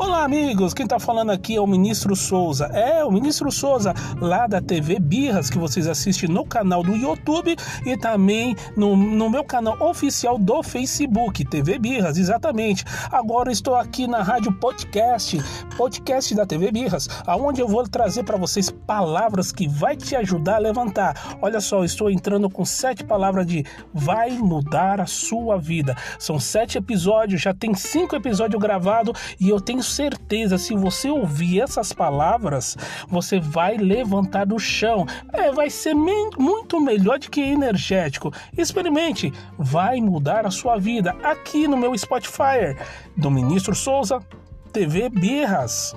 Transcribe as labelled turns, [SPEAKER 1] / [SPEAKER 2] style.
[SPEAKER 1] Olá, amigos! Quem tá falando aqui é o Ministro Souza. É, o Ministro Souza, lá da TV Birras, que vocês assistem no canal do YouTube e também no, no meu canal oficial do Facebook, TV Birras, exatamente. Agora estou aqui na Rádio Podcast, podcast da TV Birras, aonde eu vou trazer para vocês palavras que vai te ajudar a levantar. Olha só, estou entrando com sete palavras de vai mudar a sua vida. São sete episódios, já tem cinco episódios gravados e eu tenho certeza, se você ouvir essas palavras, você vai levantar do chão. É, vai ser muito melhor do que energético. Experimente, vai mudar a sua vida aqui no meu Spotify do Ministro Souza TV Birras.